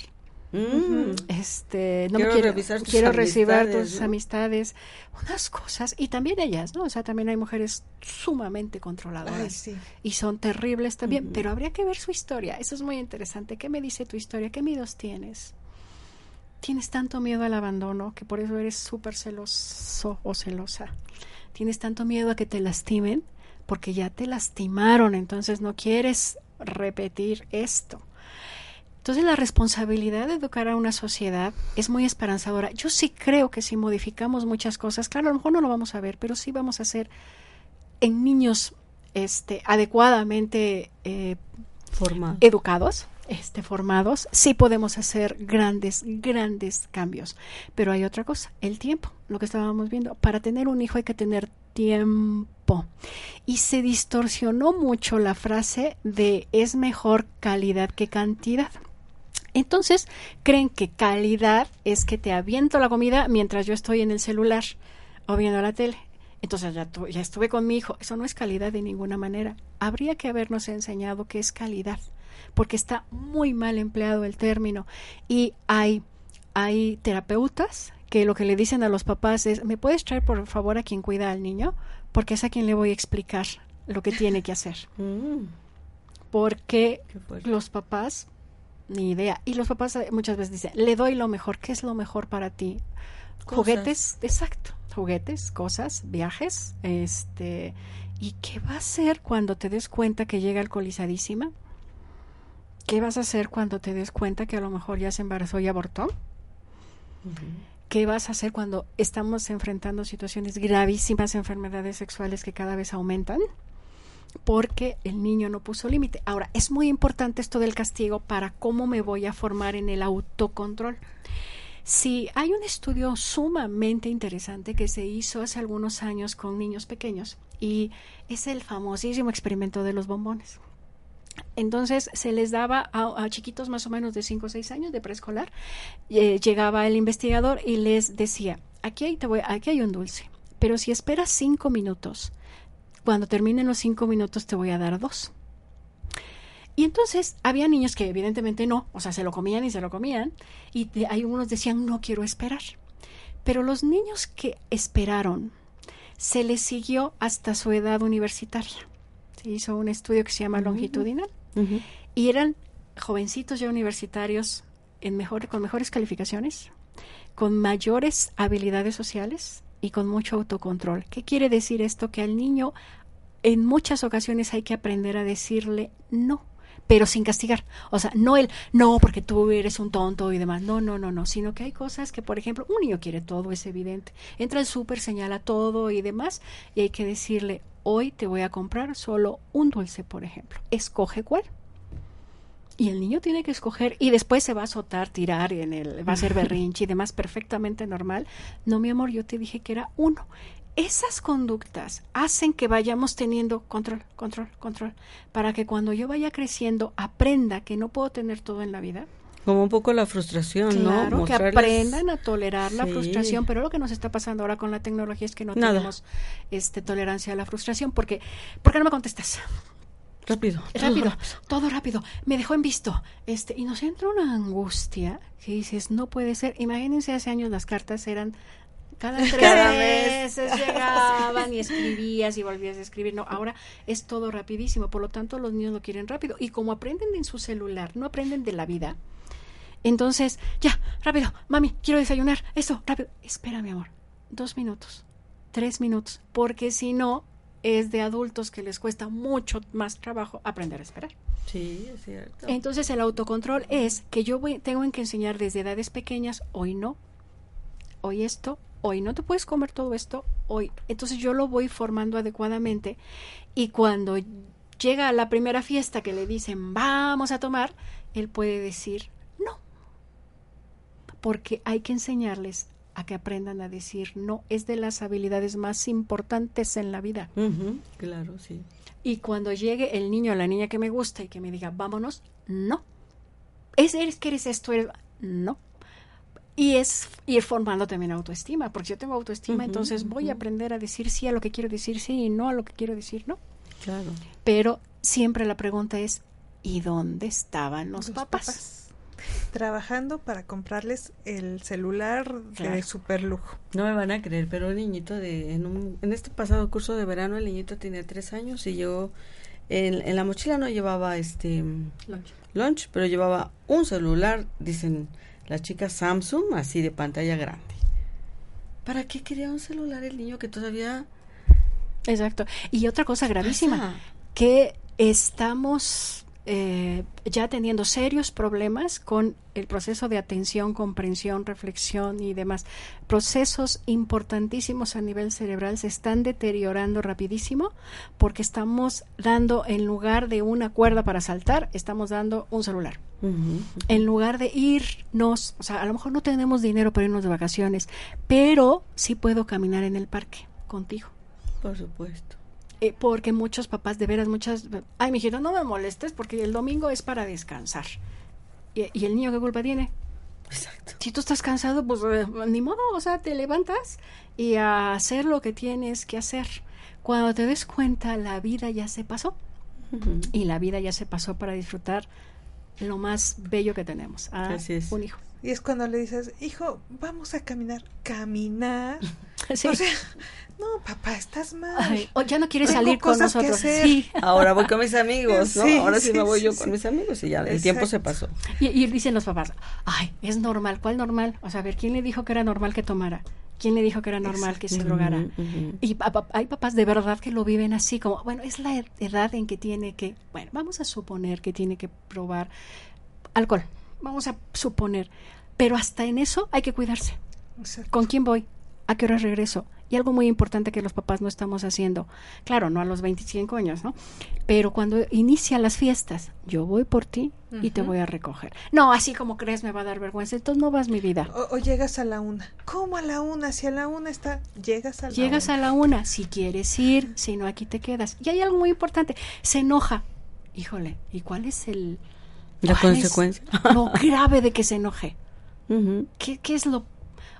Mm. Este, no Quiero me quiero, revisar tus quiero tus ¿no? amistades, unas cosas, y también ellas, ¿no? O sea, también hay mujeres sumamente Ay, controladoras sí. y son terribles también, pero habría que ver su historia. Eso es muy interesante. ¿Qué me dice tu historia? ¿Qué miedos tienes? Tienes tanto miedo al abandono que por eso eres súper celoso o celosa. Tienes tanto miedo a que te lastimen porque ya te lastimaron, entonces no quieres repetir esto. Entonces la responsabilidad de educar a una sociedad es muy esperanzadora. Yo sí creo que si modificamos muchas cosas, claro, a lo mejor no lo vamos a ver, pero sí vamos a hacer en niños este, adecuadamente eh, educados, este, formados, sí podemos hacer grandes, grandes cambios. Pero hay otra cosa, el tiempo, lo que estábamos viendo. Para tener un hijo hay que tener tiempo. Y se distorsionó mucho la frase de es mejor calidad que cantidad. Entonces, creen que calidad es que te aviento la comida mientras yo estoy en el celular o viendo la tele. Entonces ya, tu- ya estuve con mi hijo. Eso no es calidad de ninguna manera. Habría que habernos enseñado qué es calidad, porque está muy mal empleado el término. Y hay, hay terapeutas que lo que le dicen a los papás es, ¿me puedes traer por favor a quien cuida al niño? Porque es a quien le voy a explicar lo que tiene que hacer. Mm, Porque los papás, ni idea. Y los papás eh, muchas veces dicen, le doy lo mejor. ¿Qué es lo mejor para ti? Cosas. Juguetes, exacto. Juguetes, cosas, viajes. Este, ¿Y qué va a hacer cuando te des cuenta que llega alcoholizadísima? ¿Qué vas a hacer cuando te des cuenta que a lo mejor ya se embarazó y abortó? ¿Qué vas a hacer cuando estamos enfrentando situaciones gravísimas, enfermedades sexuales que cada vez aumentan? Porque el niño no puso límite. Ahora, es muy importante esto del castigo para cómo me voy a formar en el autocontrol. Sí, hay un estudio sumamente interesante que se hizo hace algunos años con niños pequeños y es el famosísimo experimento de los bombones. Entonces se les daba a, chiquitos más o menos de 5 o 6 años de preescolar, eh, llegaba el investigador y les decía, aquí hay, te voy, aquí hay un dulce, pero si esperas 5 minutos, cuando terminen los 5 minutos te voy a dar dos. Y entonces había niños que evidentemente no, o sea, se lo comían y se lo comían, y de- hay unos decían, no quiero esperar. Pero los niños que esperaron, se les siguió hasta su edad universitaria. Se hizo un estudio que se llama longitudinal y eran jovencitos ya universitarios en mejor, con mejores calificaciones, con mayores habilidades sociales y con mucho autocontrol. ¿Qué quiere decir esto? Que al niño en muchas ocasiones hay que aprender a decirle no, pero sin castigar. O sea, no el no porque tú eres un tonto y demás. No, no, no, no. Sino que hay cosas que, por ejemplo, un niño quiere todo, es evidente. Entra al súper, señala todo y demás. Y hay que decirle, hoy te voy a comprar solo un dulce, por ejemplo. Escoge cuál. Y el niño tiene que escoger y después se va a azotar, tirar, en el, va a ser berrinche y demás, perfectamente normal. No, mi amor, yo te dije que era uno. Esas conductas hacen que vayamos teniendo control, control, control, para que cuando yo vaya creciendo aprenda que no puedo tener todo en la vida. Como un poco la frustración, Claro, ¿no? que Mostrarles- aprendan a tolerar la frustración, pero lo que nos está pasando ahora con la tecnología es que no Nada. tenemos este tolerancia a la frustración porque ¿por qué no me contestas? Rápido. rápido, todo rápido, me dejó en visto. Este, y nos entra una angustia que dices, no puede ser. Imagínense hace años las cartas eran cada tres Cada mes. meses llegaban y escribías y volvías a escribir. No, ahora es todo rapidísimo, por lo tanto los niños lo quieren rápido. Y como aprenden en su celular, no aprenden de la vida. Entonces, ya, rápido, mami, quiero desayunar, eso, rápido. Espera, mi amor, dos minutos, tres minutos, porque si no, es de adultos que les cuesta mucho más trabajo aprender a esperar. Sí, es cierto. Entonces el autocontrol es que yo voy, tengo que enseñar desde edades pequeñas, hoy no, hoy esto, hoy no te puedes comer todo esto, hoy. Entonces yo lo voy formando adecuadamente y cuando llega a la primera fiesta que le dicen vamos a tomar, él puede decir no. Porque hay que enseñarles a que aprendan a decir no. Es de las habilidades más importantes en la vida. Claro, sí. Y cuando llegue el niño o la niña que me gusta y que me diga, vámonos, no. Es, eres que eres esto, eres... No. Y es ir formando también autoestima, porque si yo tengo autoestima, entonces voy a aprender a decir sí a lo que quiero decir sí y no a lo que quiero decir no. Claro. Pero siempre la pregunta es, ¿y dónde estaban los, Los papás? papás. Trabajando para comprarles el celular de Claro. super lujo. No me van a creer, pero el niñito de en, un- en este pasado curso de verano el niñito tenía tres años y yo en, en la mochila no llevaba este Lunch. lunch, pero llevaba un celular, dicen las chicas Samsung, así de pantalla grande. ¿Para qué quería un celular el niño que todavía Exacto. Y otra cosa gravísima, pasa? que estamos eh, ya teniendo serios problemas con el proceso de atención, comprensión, reflexión y demás. Procesos importantísimos a nivel cerebral se están deteriorando rapidísimo porque estamos dando, en lugar de una cuerda para saltar, estamos dando un celular. En lugar de irnos, o sea, a lo mejor no tenemos dinero para irnos de vacaciones, pero sí puedo caminar en el parque contigo. Por supuesto. Eh, porque muchos papás, de veras, muchas. Ay, mijito, no me molestes porque el domingo es para descansar. ¿Y, y el niño qué culpa tiene? Exacto. Si tú estás cansado, pues eh, ni modo, o sea, te levantas y a hacer lo que tienes que hacer. Cuando te des cuenta, la vida ya se pasó. Ujú. Y la vida ya se pasó para disfrutar lo más bello que tenemos. a Así es. Un hijo. Y es cuando le dices, hijo, vamos a caminar. ¿Caminar? Sí. O sea, no, papá, estás mal. Ay, o ya no quieres Tengo salir con nosotros. hacer. Sí. Ahora voy con mis amigos, ¿no? Sí, Ahora sí, sí, me voy sí, yo sí. con mis amigos y ya el tiempo se pasó. Y, y dicen los papás, ay, es normal. ¿Cuál normal? O sea, a ver, ¿quién le dijo que era normal que tomara? ¿Quién le dijo que era normal que se drogara? Y pa- pa- hay papás de verdad que lo viven así, como, bueno, es la ed- edad en que tiene que, bueno, vamos a suponer que tiene que probar alcohol, vamos a suponer, pero hasta en eso hay que cuidarse. Exacto. ¿Con quién voy? ¿A qué hora regreso? Y algo muy importante que los papás no estamos haciendo, claro, no a los 25 años, ¿no? Pero cuando inicia las fiestas, yo voy por ti y te voy a recoger. No, así como crees me va a dar vergüenza, entonces no vas mi vida. O, o llegas a la una. ¿Cómo a la una? Si a la una está, llegas a la Llegas una. a la una, si quieres ir, si no, aquí te quedas. Y hay algo muy importante, se enoja. Híjole, ¿y cuál es el... La consecuencia. Lo grave de que se enoje. ¿Qué, qué es lo...?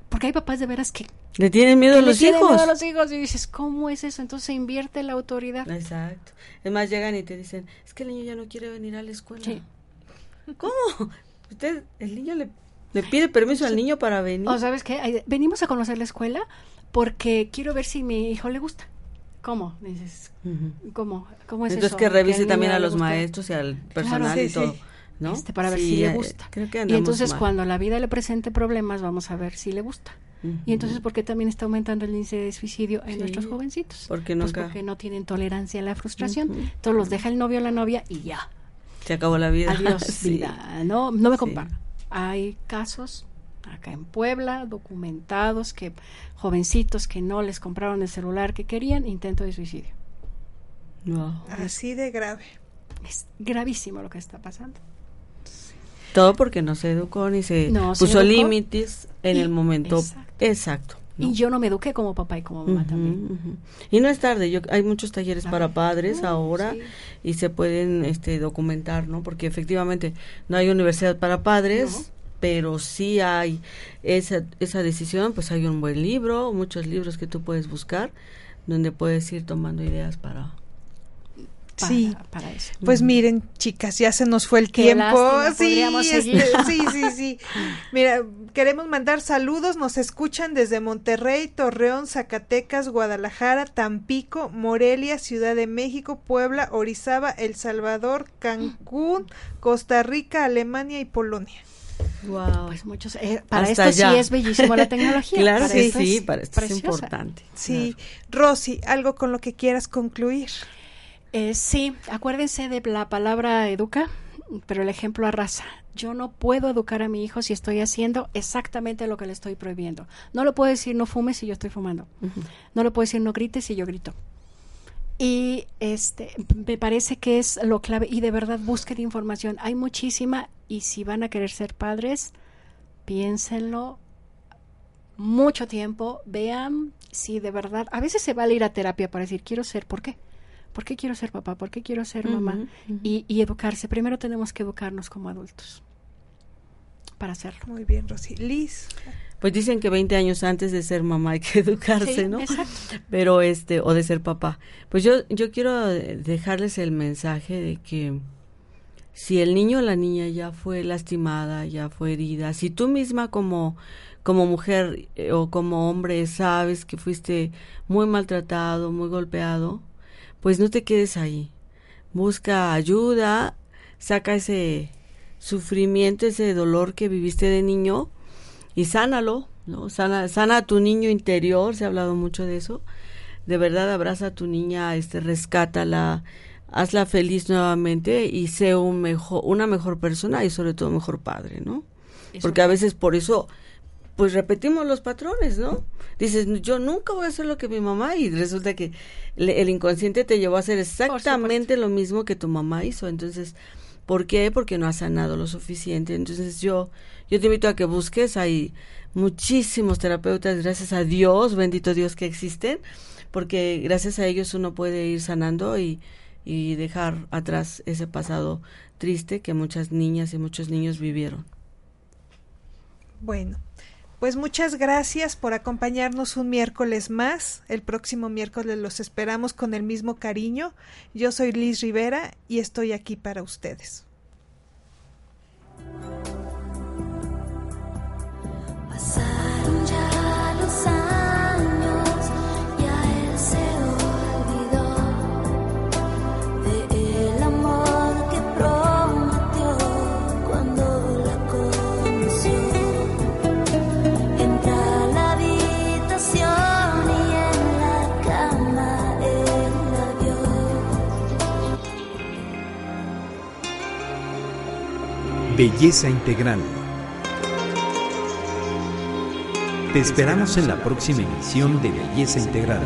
Porque hay papás de veras que, Le tienen miedo a le los tienen hijos. miedo a los hijos y dices, ¿cómo es eso? Entonces se invierte la autoridad. Exacto. Es más, llegan y te dicen, es que el niño ya no quiere venir a la escuela. Sí. ¿Cómo? Usted, el niño le, Le pide permiso al niño para venir. O sabes qué, venimos a conocer la escuela porque quiero ver si mi hijo le gusta. ¿Cómo? Dices, ¿cómo? ¿Cómo es Entonces eso? que revise también a le los maestros y al personal Claro, y todo. ¿No? Este, para ver si le eh, gusta. Creo que y entonces mal. cuando la vida le presente problemas, vamos a ver si le gusta. Y entonces, ¿por qué también está aumentando el índice de suicidio en Sí, nuestros jovencitos? porque Pues nunca- porque no tienen tolerancia a la frustración. Entonces los deja el novio o la novia y ya. Se acabó la vida. Adiós, Sí. vida. No, no me Sí. comparo. Hay casos acá en Puebla documentados que jovencitos que no les compraron el celular que querían, intento de suicidio. Así de grave. Es gravísimo lo que está pasando. Todo porque no se educó ni se No puso límites en Y- el momento exacto. exacto. ¿no? Y yo no me eduqué como papá y como mamá también. Y no es tarde, yo hay muchos talleres para padres ahora sí. y se pueden este documentar, ¿no? Porque efectivamente no hay universidad para padres, pero sí hay esa esa decisión, pues hay un buen libro, muchos libros que tú puedes buscar donde puedes ir tomando ideas para Para- sí. para eso. Pues miren, chicas, ya se nos fue el Qué tiempo. lástima, sí, este, sí, sí, sí. Mira, queremos mandar saludos. Nos escuchan desde Monterrey, Torreón, Zacatecas, Guadalajara, Tampico, Morelia, Ciudad de México, Puebla, Orizaba, El Salvador, Cancún, Costa Rica, Alemania y Polonia. Wow. Pues muchos eh, para Hasta esto sí es bellísimo la tecnología. Claro para esto sí, es para esto es preciosa. importante. Sí. Rosy, algo con lo que quieras concluir. Eh, sí, acuérdense de la palabra educa, pero el ejemplo arrasa. Yo no puedo educar a mi hijo si estoy haciendo exactamente lo que le estoy prohibiendo. No le puedo decir no fumes si yo estoy fumando. No le puedo decir no grites si yo grito. Y este me parece que es lo clave y de verdad busquen información. Hay muchísima y si van a querer ser padres, piénsenlo mucho tiempo, vean si de verdad, a veces se vale ir a terapia para decir quiero ser, ¿por qué? ¿Por qué quiero ser papá? ¿Por qué quiero ser mamá? Y, y educarse. Primero tenemos que educarnos como adultos para hacerlo. Muy bien, Rosy. Liz. Pues dicen que 20 años antes de ser mamá hay que educarse, Sí, ¿no? exacto. Pero este, o de ser papá. Pues yo, yo quiero dejarles el mensaje de que si el niño o la niña ya fue lastimada, ya fue herida, si tú misma como, como mujer eh, o como hombre sabes que fuiste muy maltratado, muy golpeado, pues no te quedes ahí. Busca ayuda, saca ese sufrimiento, ese dolor que viviste de niño y sánalo, ¿no? Sana, sana a tu niño interior, se ha hablado mucho de eso. De verdad abraza a tu niña, este, rescátala, hazla feliz nuevamente y sé un mejor, una mejor persona y sobre todo mejor padre, ¿no? Eso. Porque a veces por eso, pues repetimos los patrones, ¿no? Dices, yo nunca voy a hacer lo que mi mamá y resulta que le- el inconsciente te llevó a hacer exactamente lo mismo que tu mamá hizo. Entonces, ¿por qué? Porque no has sanado lo suficiente. Entonces yo, yo te invito a que busques, hay muchísimos terapeutas, gracias a Dios, bendito Dios que existen, porque gracias a ellos uno puede ir sanando y, y dejar atrás ese pasado triste que muchas niñas y muchos niños vivieron. Bueno, pues muchas gracias por acompañarnos un miércoles más. El próximo miércoles los esperamos con el mismo cariño. Yo soy Liz Rivera y estoy aquí para ustedes. Belleza Integral. Te esperamos en la próxima emisión de Belleza Integral.